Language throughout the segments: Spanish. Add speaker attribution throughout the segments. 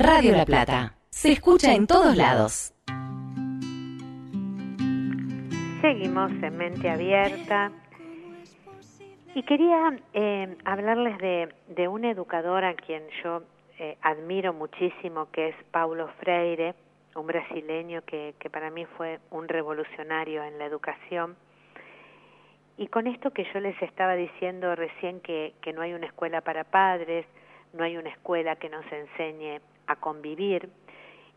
Speaker 1: Radio La Plata. Se escucha en todos lados.
Speaker 2: Seguimos en mente abierta. Y quería eh, hablarles de, de un educador a quien yo eh, admiro muchísimo, que es Paulo Freire, un brasileño que, que para mí fue un revolucionario en la educación. Y con esto que yo les estaba diciendo recién que, que no hay una escuela para padres, no hay una escuela que nos enseñe a convivir,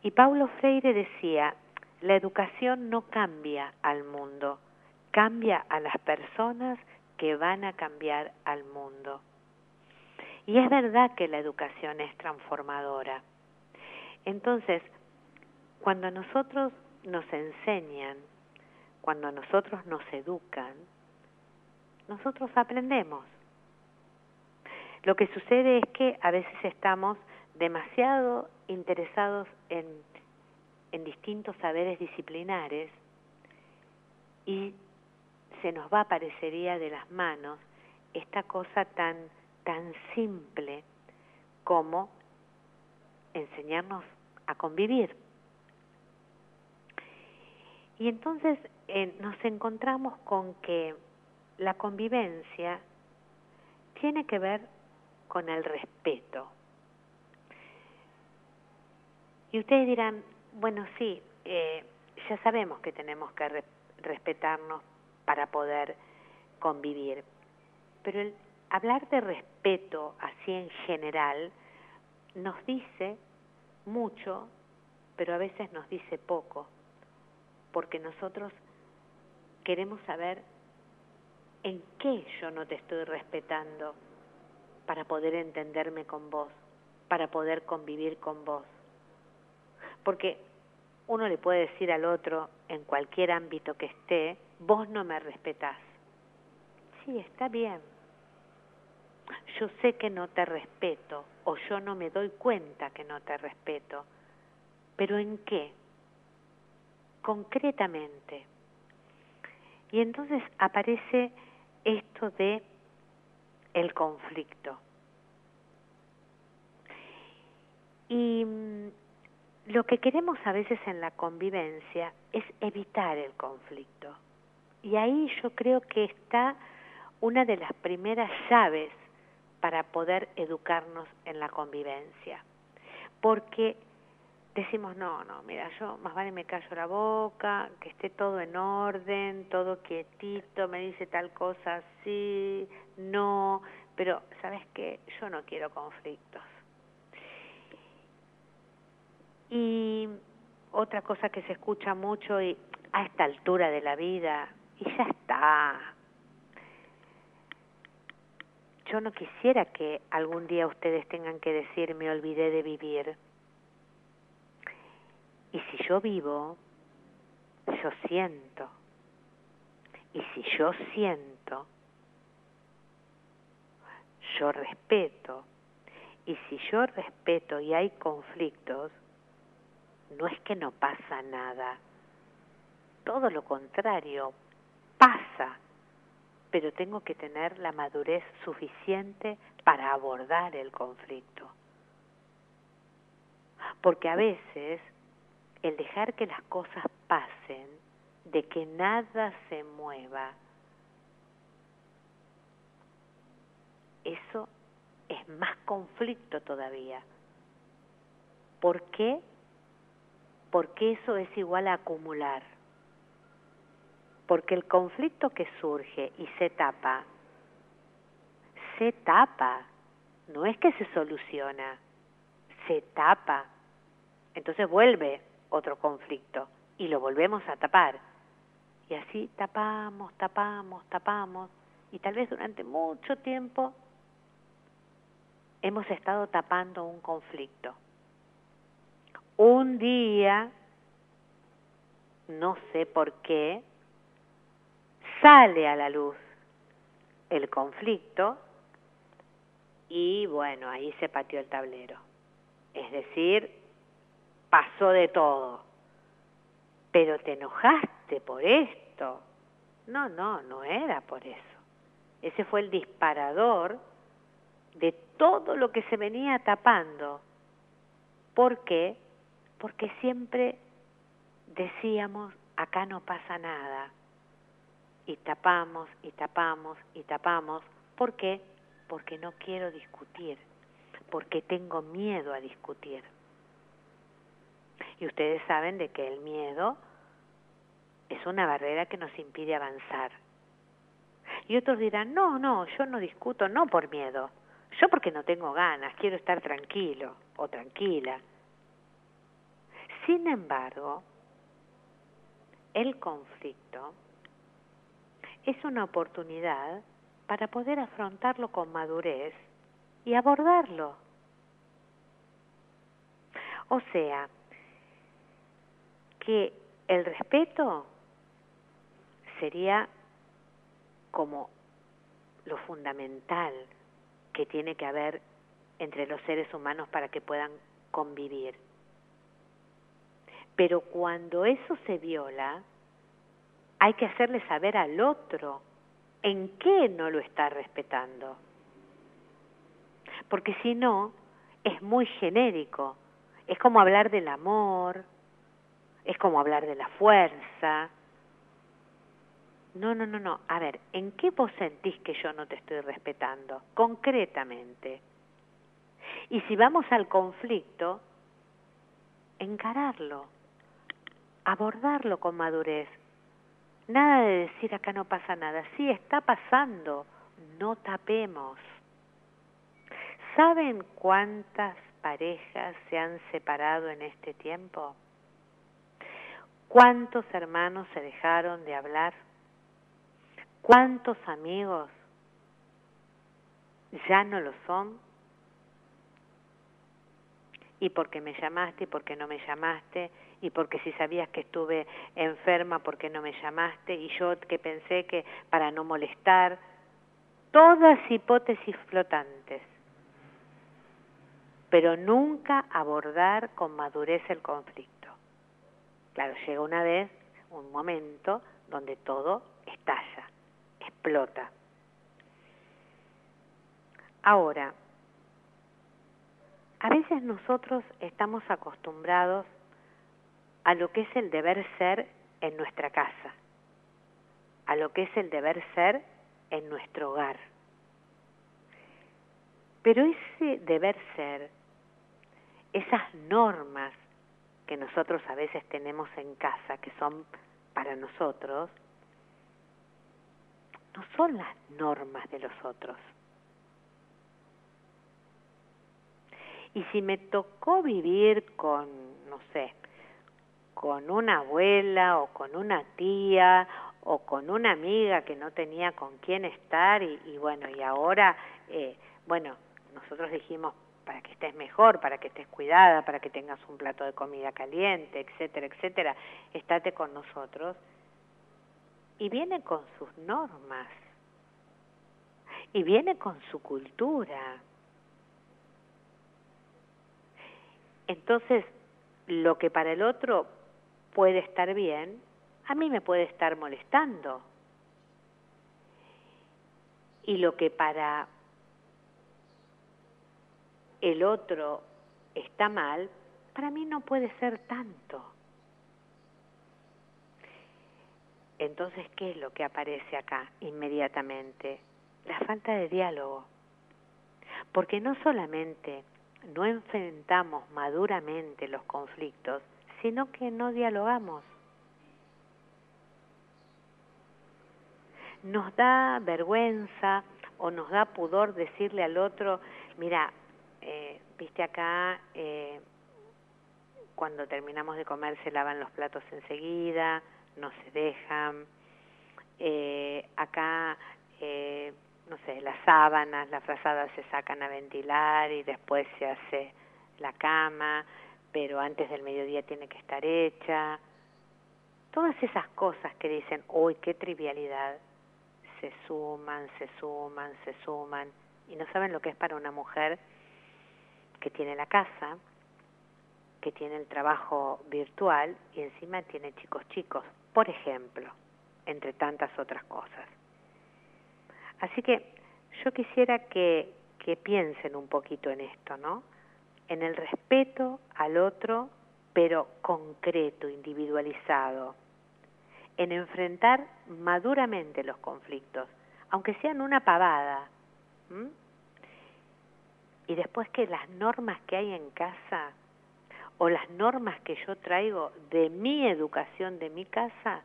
Speaker 2: y Paulo Freire decía, la educación no cambia al mundo, cambia a las personas que van a cambiar al mundo. Y es verdad que la educación es transformadora. Entonces, cuando nosotros nos enseñan, cuando nosotros nos educan, nosotros aprendemos. Lo que sucede es que a veces estamos demasiado interesados en, en distintos saberes disciplinares y se nos va, parecería, de las manos esta cosa tan, tan simple como enseñarnos a convivir. Y entonces eh, nos encontramos con que la convivencia tiene que ver con el respeto. Y ustedes dirán, bueno, sí, eh, ya sabemos que tenemos que re respetarnos para poder convivir. Pero el hablar de respeto así en general nos dice mucho, pero a veces nos dice poco, porque nosotros queremos saber en qué yo no te estoy respetando para poder entenderme con vos, para poder convivir con vos. Porque uno le puede decir al otro, en cualquier ámbito que esté, vos no me respetás. Sí, está bien. Yo sé que no te respeto o yo no me doy cuenta que no te respeto. Pero ¿en qué? Concretamente. Y entonces aparece esto de el conflicto. Y mm, lo que queremos a veces en la convivencia es evitar el conflicto. Y ahí yo creo que está una de las primeras llaves para poder educarnos en la convivencia. Porque decimos, no, no, mira, yo más vale me callo la boca, que esté todo en orden, todo quietito, me dice tal cosa sí, no, pero sabes qué, yo no quiero conflictos. Y otra cosa que se escucha mucho y a esta altura de la vida, y ya está. Yo no quisiera que algún día ustedes tengan que decir me olvidé de vivir. Y si yo vivo, yo siento. Y si yo siento, yo respeto. Y si yo respeto y hay conflictos, no es que no pasa nada. Todo lo contrario, pasa, pero tengo que tener la madurez suficiente para abordar el conflicto. Porque a veces el dejar que las cosas pasen, de que nada se mueva, eso es más conflicto todavía. ¿Por qué? Porque eso es igual a acumular porque el conflicto que surge y se tapa, se tapa, no es que se soluciona, se tapa. Entonces vuelve otro conflicto y lo volvemos a tapar. Y así tapamos, tapamos, tapamos, y tal vez durante mucho tiempo hemos estado tapando un conflicto. Un día, no sé por qué, sale a la luz el conflicto y bueno, ahí se pateó el tablero. Es decir, pasó de todo. Pero te enojaste por esto. No, no, no era por eso. Ese fue el disparador de todo lo que se venía tapando. ¿Por qué? Porque siempre decíamos, acá no pasa nada. Y tapamos, y tapamos, y tapamos. ¿Por qué? Porque no quiero discutir, porque tengo miedo a discutir. Y ustedes saben de que el miedo es una barrera que nos impide avanzar. Y otros dirán, no, no, yo no discuto, no por miedo, yo porque no tengo ganas, quiero estar tranquilo o tranquila. Sin embargo, el conflicto es una oportunidad para poder afrontarlo con madurez y abordarlo. O sea, que el respeto sería como lo fundamental que tiene que haber entre los seres humanos para que puedan convivir. Pero cuando eso se viola, hay que hacerle saber al otro en qué no lo está respetando. Porque si no, es muy genérico. Es como hablar del amor, es como hablar de la fuerza. No, no, no, no. A ver, ¿en qué vos sentís que yo no te estoy respetando? Concretamente. Y si vamos al conflicto, encararlo, abordarlo con madurez. Nada de decir acá no pasa nada. Sí, está pasando. No tapemos. ¿Saben cuántas parejas se han separado en este tiempo? ¿Cuántos hermanos se dejaron de hablar? ¿Cuántos amigos ya no lo son? Y porque me llamaste y porque no me llamaste, y porque si sabías que estuve enferma, porque no me llamaste, y yo que pensé que para no molestar, todas hipótesis flotantes, pero nunca abordar con madurez el conflicto. Claro, llega una vez, un momento, donde todo estalla, explota. Ahora, a veces nosotros estamos acostumbrados a lo que es el deber ser en nuestra casa, a lo que es el deber ser en nuestro hogar. Pero ese deber ser, esas normas que nosotros a veces tenemos en casa, que son para nosotros, no son las normas de los otros. Y si me tocó vivir con, no sé, con una abuela o con una tía o con una amiga que no tenía con quién estar y, bueno, y ahora, eh, bueno, nosotros dijimos, para que estés mejor, para que estés cuidada, para que tengas un plato de comida caliente, etcétera, etcétera, estate con nosotros. Y viene con sus normas, y viene con su cultura. Entonces, lo que para el otro puede estar bien, a mí me puede estar molestando. Y lo que para el otro está mal, para mí no puede ser tanto. Entonces, ¿qué es lo que aparece acá inmediatamente? La falta de diálogo. Porque no solamente no enfrentamos maduramente los conflictos, sino que no dialogamos. Nos da vergüenza o nos da pudor decirle al otro, mira, eh, viste acá, eh, cuando terminamos de comer se lavan los platos enseguida, no se dejan. Eh, acá, no sé, las sábanas, las frazadas se sacan a ventilar y después se hace la cama, pero antes del mediodía tiene que estar hecha. Todas esas cosas que dicen, uy, qué trivialidad, se suman, se suman, se suman, y no saben lo que es para una mujer que tiene la casa, que tiene el trabajo virtual y encima tiene chicos chicos, por ejemplo, entre tantas otras cosas. Así que yo quisiera que, piensen un poquito en esto, ¿no? en el respeto al otro, pero concreto, individualizado, en enfrentar maduramente los conflictos, aunque sean una pavada. Y después que las normas que hay en casa o las normas que yo traigo de mi educación, de mi casa,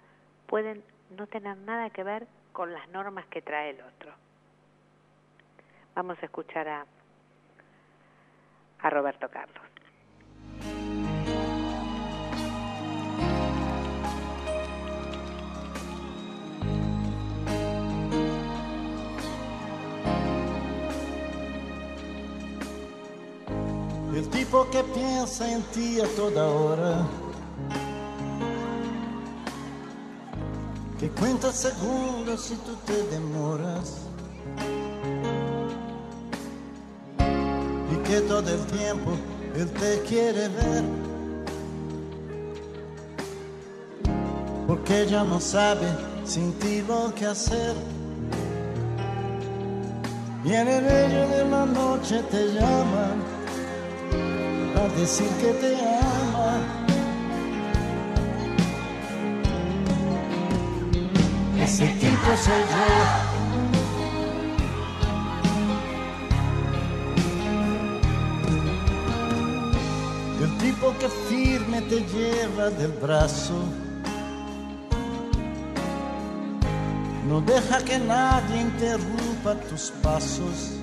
Speaker 2: pueden no tener nada que ver con las normas que trae el otro. Vamos a escuchar a, a Roberto Carlos.
Speaker 3: El tipo que piensa en ti a toda hora. Que cuenta segundos si tú te demoras. Y que todo el tiempo él te quiere ver. Porque ya no sabe sin ti lo que hacer. Y en el medio de la noche te llaman a decir que te ama. Ese tipo soy yo. El tipo que firme te lleva del brazo. No deja que nadie interrumpa tus pasos.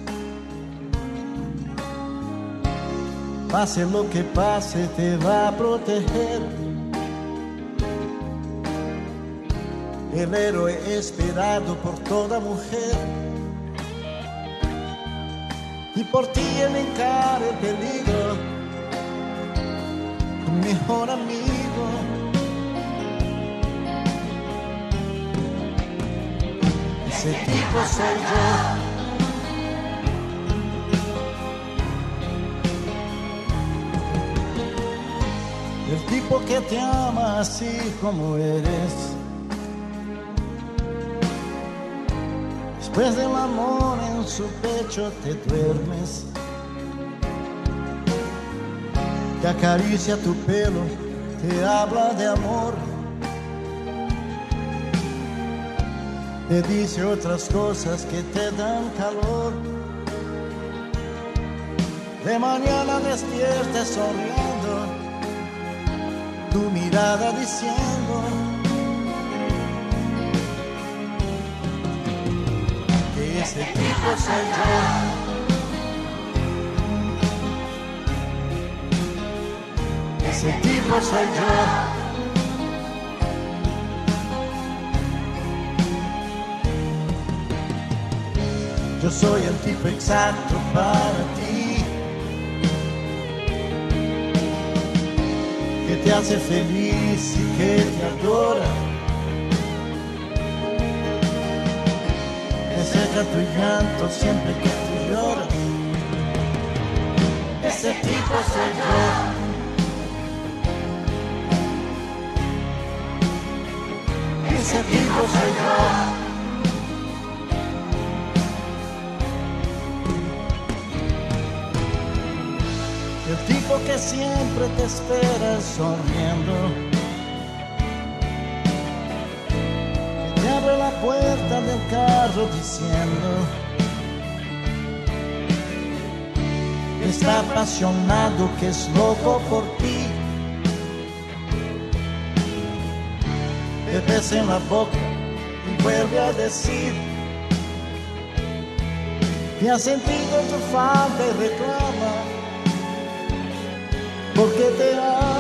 Speaker 3: Pase lo que pase, te va a proteger. El héroe esperado por toda mujer. Y por ti él encara el peligro. Tu mejor amigo. Ese tipo soy yo. el tipo que te ama así como eres. Después del amor en su pecho te duermes. Te acaricia tu pelo, te habla de amor. Te dice otras cosas que te dan calor. De mañana despiertes sonriendo tu mirada diciendo que ese tipo soy yo. Ese tipo soy yo. Yo soy el tipo exacto para ti. te hace feliz y que te adora. Seca tu llanto siempre que tú lloras. Ese tipo soy yo. Ese tipo soy yo. que siempre te espera sonriendo. Puerta del carro diciendo está apasionado, que es loco por ti. Te besa en la boca y vuelve a decir que ha sentido tu falta y reclama porque te ama.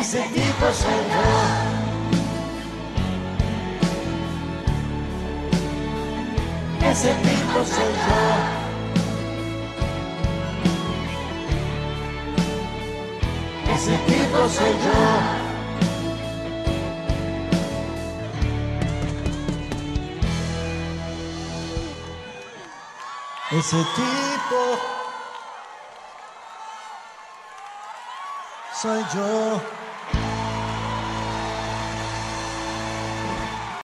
Speaker 3: Ese tipo soy yo. Ese tipo soy yo. Ese tipo soy yo. ese tipo soy yo.